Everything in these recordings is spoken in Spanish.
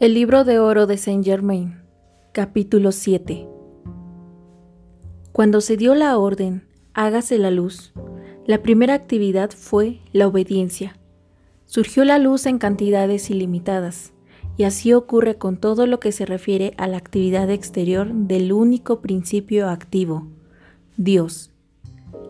El libro de oro de Saint Germain, capítulo 7. Cuando se dio la orden, hágase la luz, la primera actividad fue la obediencia. Surgió la luz en cantidades ilimitadas, y así ocurre con todo lo que se refiere a la actividad exterior del único principio activo, Dios.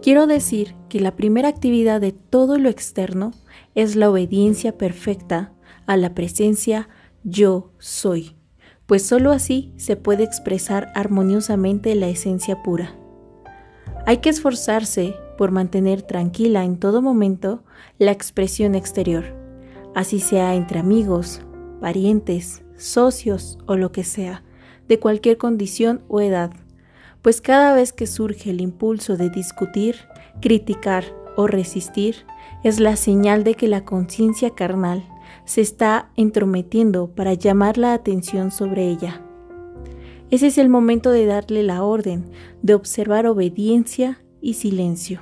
Quiero decir que la primera actividad de todo lo externo es la obediencia perfecta a la presencia yo soy, pues sólo así se puede expresar armoniosamente la esencia pura. Hay que esforzarse por mantener tranquila en todo momento la expresión exterior, así sea entre amigos, parientes, socios o lo que sea, de cualquier condición o edad, pues cada vez que surge el impulso de discutir, criticar o resistir, es la señal de que la conciencia carnal se está entrometiendo para llamar la atención sobre ella. Ese es el momento de darle la orden, de observar obediencia y silencio.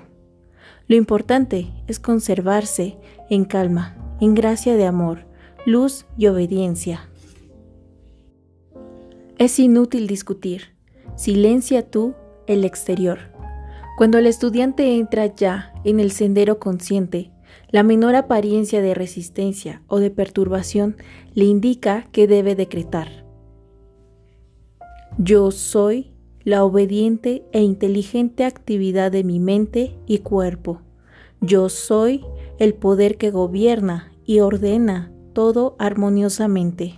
Lo importante es conservarse en calma, en gracia de amor, luz y obediencia. Es inútil discutir. Silencia tú el exterior. Cuando el estudiante entra ya en el sendero consciente, la menor apariencia de resistencia o de perturbación le indica que debe decretar. Yo soy la obediente e inteligente actividad de mi mente y cuerpo. Yo soy el poder que gobierna y ordena todo armoniosamente.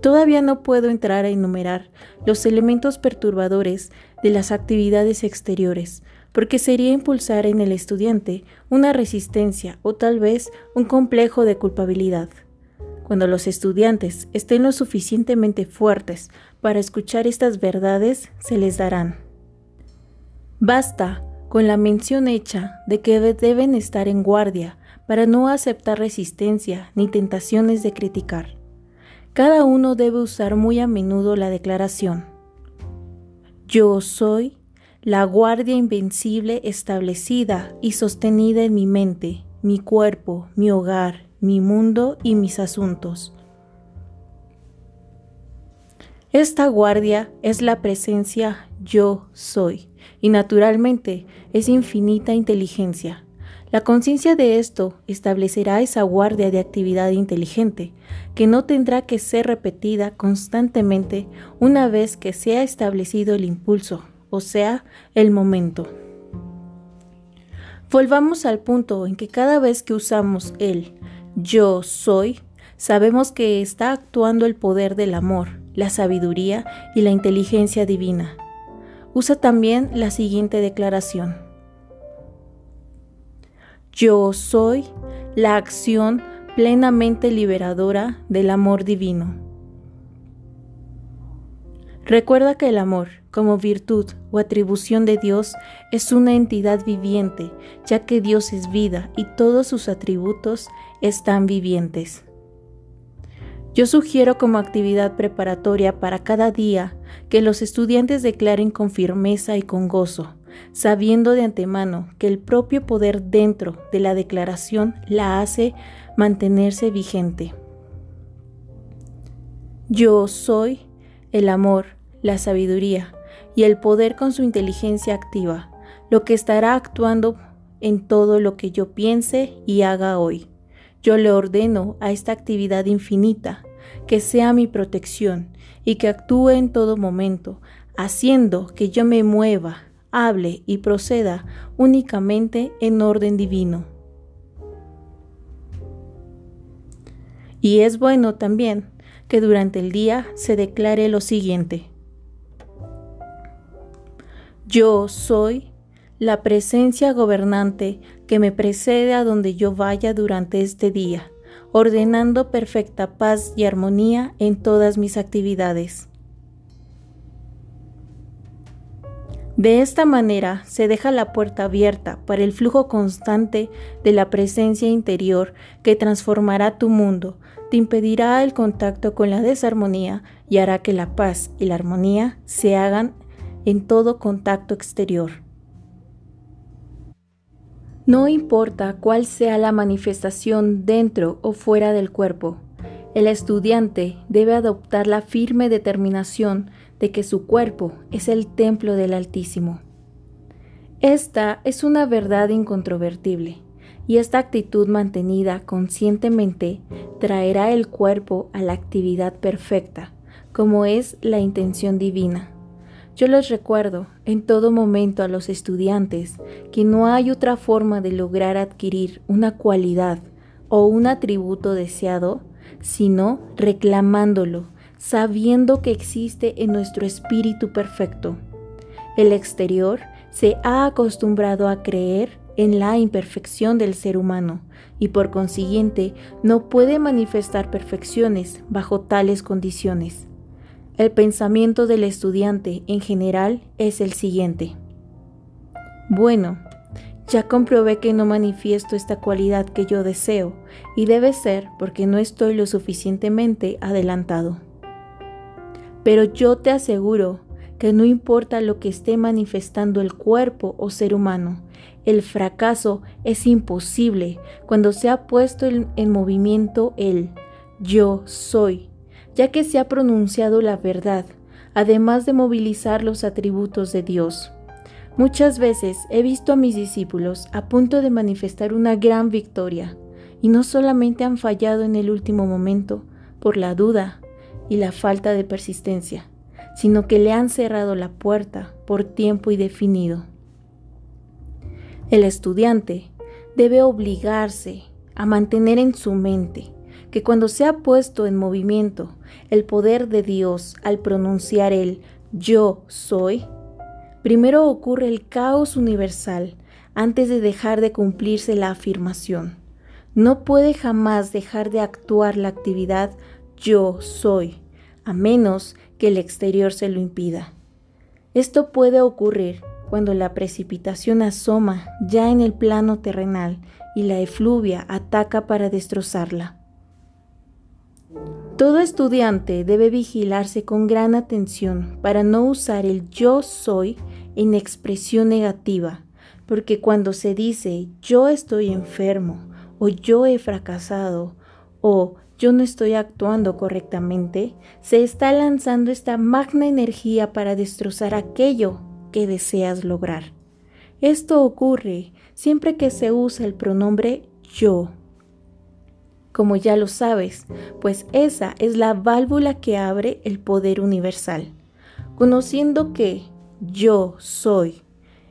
Todavía no puedo entrar a enumerar los elementos perturbadores de las actividades exteriores, porque sería impulsar en el estudiante una resistencia o tal vez un complejo de culpabilidad. Cuando los estudiantes estén lo suficientemente fuertes para escuchar estas verdades, se les darán. Basta con la mención hecha de que deben estar en guardia para no aceptar resistencia ni tentaciones de criticar. Cada uno debe usar muy a menudo la declaración. Yo soy la guardia invencible establecida y sostenida en mi mente, mi cuerpo, mi hogar, mi mundo y mis asuntos. Esta guardia es la presencia yo soy y naturalmente es infinita inteligencia. La conciencia de esto establecerá esa guardia de actividad inteligente, que no tendrá que ser repetida constantemente una vez que se ha establecido el impulso o sea, el momento. Volvamos al punto en que cada vez que usamos el yo soy, sabemos que está actuando el poder del amor, la sabiduría y la inteligencia divina. Usa también la siguiente declaración. Yo soy la acción plenamente liberadora del amor divino. Recuerda que el amor, como virtud o atribución de Dios, es una entidad viviente, ya que Dios es vida y todos sus atributos están vivientes. Yo sugiero como actividad preparatoria para cada día que los estudiantes declaren con firmeza y con gozo, sabiendo de antemano que el propio poder dentro de la declaración la hace mantenerse vigente. Yo soy el amor, la sabiduría y el poder con su inteligencia activa, lo que estará actuando en todo lo que yo piense y haga hoy. Yo le ordeno a esta actividad infinita que sea mi protección y que actúe en todo momento, haciendo que yo me mueva, hable y proceda únicamente en orden divino. Y es bueno también que durante el día se declare lo siguiente. Yo soy la presencia gobernante que me precede a donde yo vaya durante este día, ordenando perfecta paz y armonía en todas mis actividades. De esta manera se deja la puerta abierta para el flujo constante de la presencia interior que transformará tu mundo, te impedirá el contacto con la desarmonía y hará que la paz y la armonía se hagan en todo contacto exterior. No importa cuál sea la manifestación dentro o fuera del cuerpo, El estudiante debe adoptar la firme determinación de que su cuerpo es el templo del Altísimo. Esta es una verdad incontrovertible, y esta actitud mantenida conscientemente traerá el cuerpo a la actividad perfecta, como es la intención divina. Yo les recuerdo en todo momento a los estudiantes que no hay otra forma de lograr adquirir una cualidad o un atributo deseado sino reclamándolo, sabiendo que existe en nuestro espíritu perfecto. El exterior se ha acostumbrado a creer en la imperfección del ser humano y por consiguiente no puede manifestar perfecciones bajo tales condiciones. El pensamiento del estudiante en general es el siguiente. Bueno, ya comprobé que no manifiesto esta cualidad que yo deseo, y debe ser porque no estoy lo suficientemente adelantado. Pero yo te aseguro que no importa lo que esté manifestando el cuerpo o ser humano, el fracaso es imposible cuando se ha puesto en, movimiento el yo soy, ya que se ha pronunciado la verdad, además de movilizar los atributos de Dios. Muchas veces he visto a mis discípulos a punto de manifestar una gran victoria, y no solamente han fallado en el último momento por la duda y la falta de persistencia, sino que le han cerrado la puerta por tiempo indefinido. El estudiante debe obligarse a mantener en su mente que cuando se ha puesto en movimiento el poder de Dios al pronunciar el yo soy, Primero ocurre el caos universal antes de dejar de cumplirse la afirmación. No puede jamás dejar de actuar la actividad yo soy, a menos que el exterior se lo impida. Esto puede ocurrir cuando la precipitación asoma ya en el plano terrenal y la efluvia ataca para destrozarla. Todo estudiante debe vigilarse con gran atención para no usar el yo soy en expresión negativa, porque cuando se dice yo estoy enfermo o yo he fracasado o yo no estoy actuando correctamente, se está lanzando esta magna energía para destrozar aquello que deseas lograr. Esto ocurre siempre que se usa el pronombre yo como ya lo sabes, pues esa es la válvula que abre el poder universal. Conociendo que yo soy,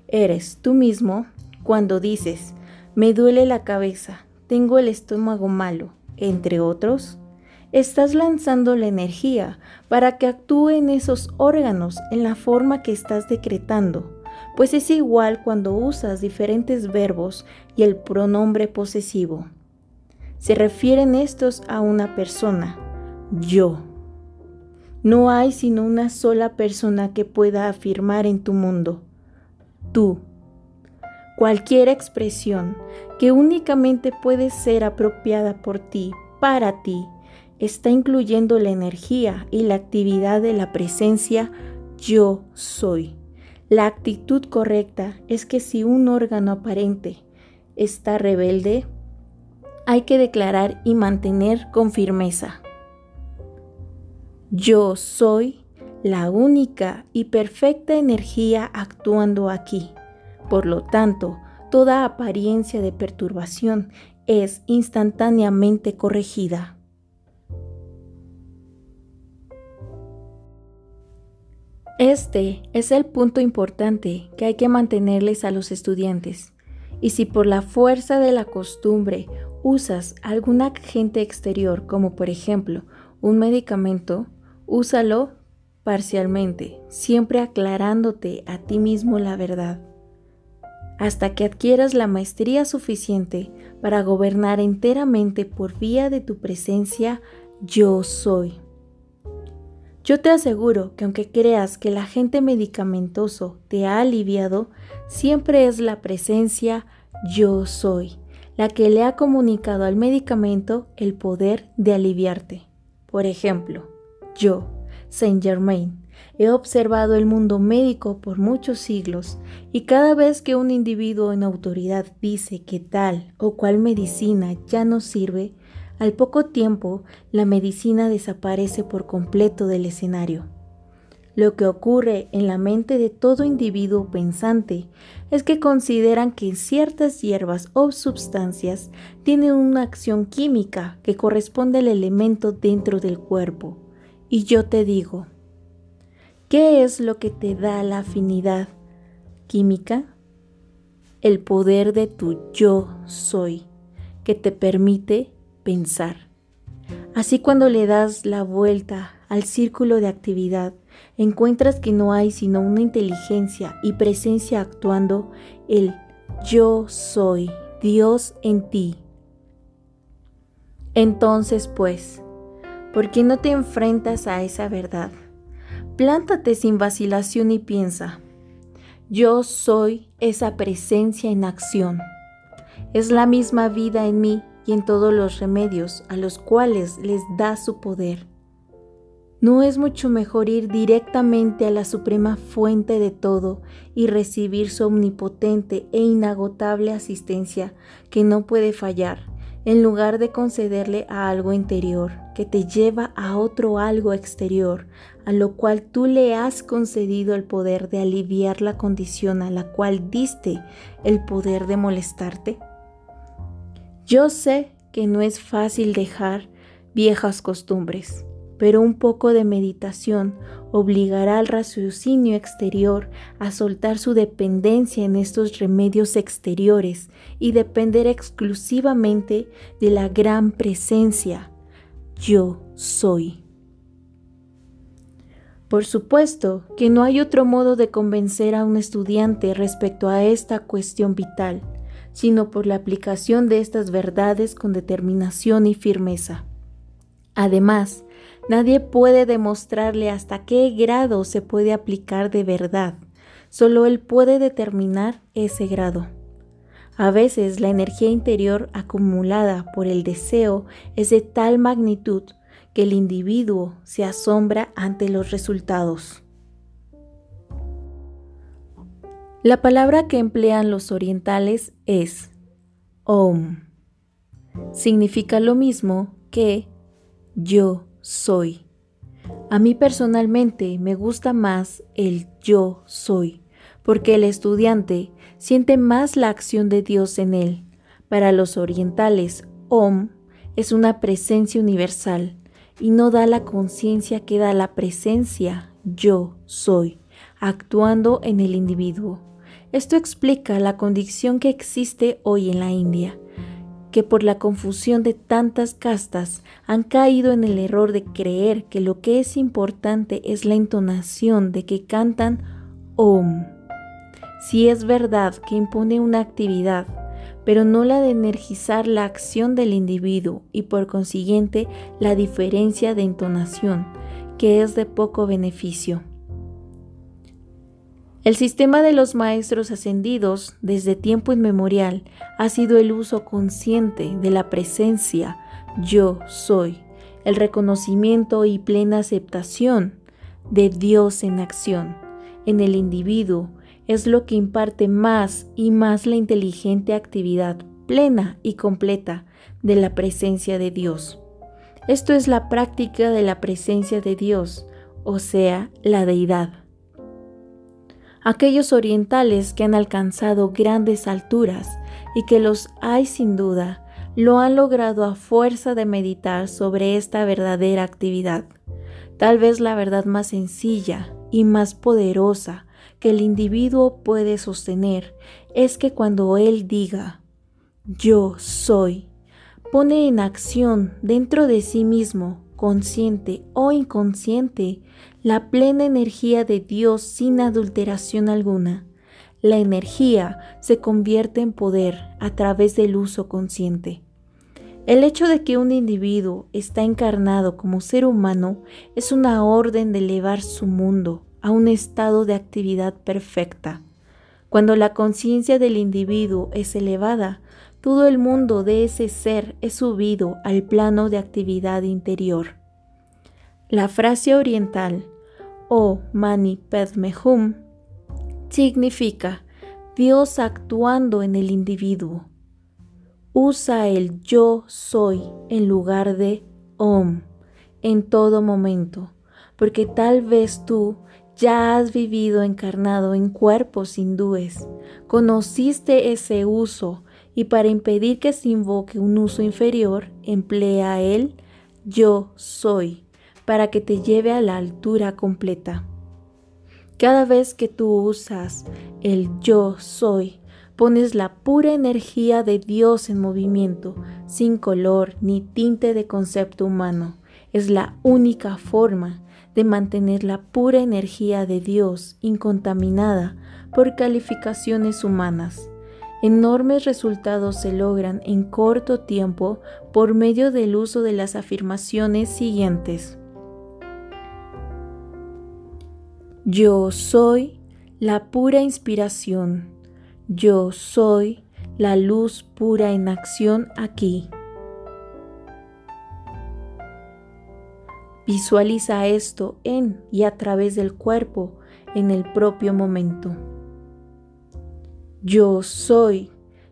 eres tú mismo, cuando dices, me duele la cabeza, tengo el estómago malo, entre otros, estás lanzando la energía para que actúe en esos órganos en la forma que estás decretando, pues es igual cuando usas diferentes verbos y el pronombre posesivo. Se refieren estos a una persona, yo. No hay sino una sola persona que pueda afirmar en tu mundo, tú. Cualquier expresión que únicamente puede ser apropiada por ti, para ti, está incluyendo la energía y la actividad de la presencia yo soy. La actitud correcta es que si un órgano aparente está rebelde, hay que declarar y mantener con firmeza. Yo soy la única y perfecta energía actuando aquí. Por lo tanto, toda apariencia de perturbación es instantáneamente corregida. Este es el punto importante que hay que mantenerles a los estudiantes. Y si por la fuerza de la costumbre usas algún agente exterior, como por ejemplo un medicamento, úsalo parcialmente, siempre aclarándote a ti mismo la verdad, hasta que adquieras la maestría suficiente para gobernar enteramente por vía de tu presencia yo soy. Yo te aseguro que aunque creas que el agente medicamentoso te ha aliviado, siempre es la presencia yo soy la que le ha comunicado al medicamento el poder de aliviarte. Por ejemplo, yo, Saint Germain, he observado el mundo médico por muchos siglos y cada vez que un individuo en autoridad dice que tal o cual medicina ya no sirve, Al poco tiempo, la medicina desaparece por completo del escenario. Lo que ocurre en la mente de todo individuo pensante es que consideran que ciertas hierbas o sustancias tienen una acción química que corresponde al elemento dentro del cuerpo. Y yo te digo, ¿qué es lo que te da la afinidad química? El poder de tu yo soy, que te permite pensar. Así cuando le das la vuelta al círculo de actividad, encuentras que no hay sino una inteligencia y presencia actuando el yo soy Dios en ti. Entonces, pues, ¿por qué no te enfrentas a esa verdad? Plántate sin vacilación y piensa, yo soy esa presencia en acción. Es la misma vida en mí y en todos los remedios a los cuales les da su poder. ¿No es mucho mejor ir directamente a la suprema fuente de todo y recibir su omnipotente e inagotable asistencia que no puede fallar, en lugar de concederle a algo interior que te lleva a otro algo exterior, a lo cual tú le has concedido el poder de aliviar la condición a la cual diste el poder de molestarte? Yo sé que no es fácil dejar viejas costumbres pero un poco de meditación obligará al raciocinio exterior a soltar su dependencia en estos remedios exteriores y depender exclusivamente de la gran presencia yo soy. Por supuesto que no hay otro modo de convencer a un estudiante respecto a esta cuestión vital, sino por la aplicación de estas verdades con determinación y firmeza. Además, Nadie puede demostrarle hasta qué grado se puede aplicar de verdad. Solo él puede determinar ese grado. A veces la energía interior acumulada por el deseo es de tal magnitud que el individuo se asombra ante los resultados. La palabra que emplean los orientales es Om. Significa lo mismo que yo soy. A mí personalmente me gusta más el yo soy, porque el estudiante siente más la acción de Dios en él. Para los orientales, Om es una presencia universal y no da la conciencia que da la presencia yo soy, actuando en el individuo. Esto explica la condición que existe hoy en la India, que por la confusión de tantas castas han caído en el error de creer que lo que es importante es la entonación de que cantan Om. Si es verdad que impone una actividad, pero no la de energizar la acción del individuo y por consiguiente la diferencia de entonación, que es de poco beneficio. El sistema de los maestros ascendidos desde tiempo inmemorial ha sido el uso consciente de la presencia yo soy, el reconocimiento y plena aceptación de Dios en acción en el individuo es lo que imparte más y más la inteligente actividad plena y completa de la presencia de Dios. Esto es la práctica de la presencia de Dios, o sea, la deidad. Aquellos orientales que han alcanzado grandes alturas y que los hay sin duda, lo han logrado a fuerza de meditar sobre esta verdadera actividad, tal vez la verdad más sencilla y más poderosa que el individuo puede sostener es que cuando él diga, yo soy, pone en acción dentro de sí mismo, consciente o inconsciente, la plena energía de Dios sin adulteración alguna. La energía se convierte en poder a través del uso consciente. El hecho de que un individuo está encarnado como ser humano es una orden de elevar su mundo a un estado de actividad perfecta. Cuando la conciencia del individuo es elevada, todo el mundo de ese ser es subido al plano de actividad interior. La frase oriental o Mani Padme Hum significa Dios actuando en el individuo. usa el yo soy en lugar de om en todo momento, porque tal vez tú ya has vivido encarnado en cuerpos hindúes, conociste ese uso y para impedir que se invoque un uso inferior, emplea el yo soy para que te lleve a la altura completa. Cada vez que tú usas el yo soy, pones la pura energía de Dios en movimiento, sin color ni tinte de concepto humano. Es la única forma de mantener la pura energía de Dios incontaminada por calificaciones humanas. Enormes resultados se logran en corto tiempo por medio del uso de las afirmaciones siguientes. Yo soy la pura inspiración. Yo soy la luz pura en acción aquí. Visualiza esto en y a través del cuerpo en el propio momento. Yo soy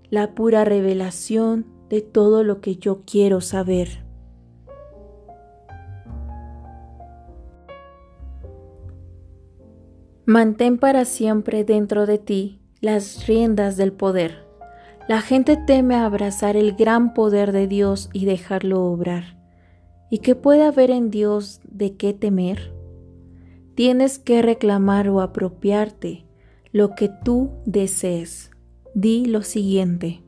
la pura revelación de todo lo que yo quiero saber. Mantén para siempre dentro de ti las riendas del poder. La gente teme abrazar el gran poder de Dios y dejarlo obrar. ¿Y qué puede haber en Dios de qué temer? Tienes que reclamar o apropiarte lo que tú desees. Di lo siguiente.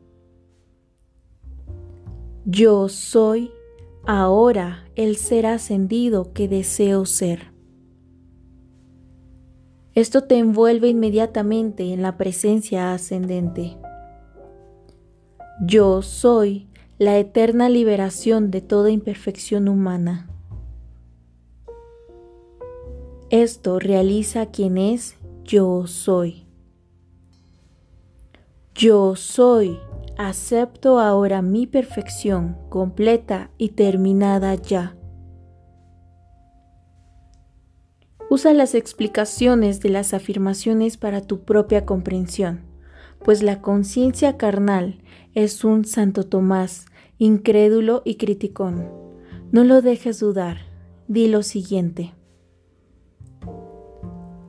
Yo soy ahora el ser ascendido que deseo ser. Esto te envuelve inmediatamente en la presencia ascendente. Yo soy la eterna liberación de toda imperfección humana. Esto realiza quien es yo soy. Yo soy, acepto ahora mi perfección completa y terminada ya. Usa las explicaciones de las afirmaciones para tu propia comprensión, pues la conciencia carnal es un Santo Tomás, incrédulo y criticón. No lo dejes dudar, di lo siguiente.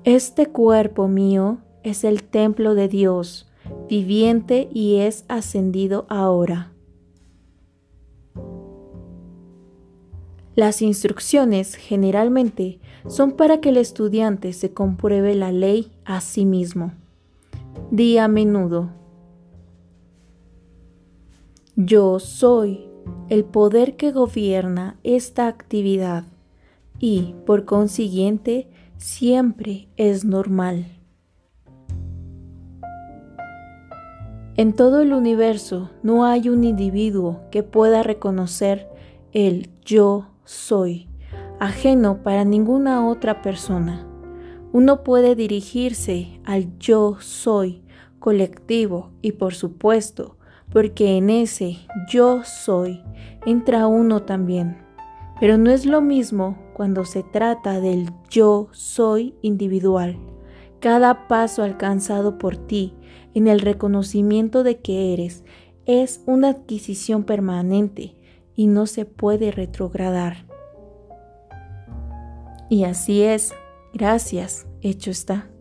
Este cuerpo mío es el templo de Dios, viviente y es ascendido ahora. Las instrucciones generalmente son para que el estudiante se compruebe la ley a sí mismo. Di a menudo, yo soy el poder que gobierna esta actividad y, por consiguiente, siempre es normal. En todo el universo no hay un individuo que pueda reconocer el yo soy, ajeno para ninguna otra persona. Uno puede dirigirse al yo soy colectivo y por supuesto, porque en ese yo soy entra uno también. Pero no es lo mismo cuando se trata del yo soy individual. Cada paso alcanzado por ti en el reconocimiento de que eres es una adquisición permanente y no se puede retrogradar. Y así es, gracias, hecho está.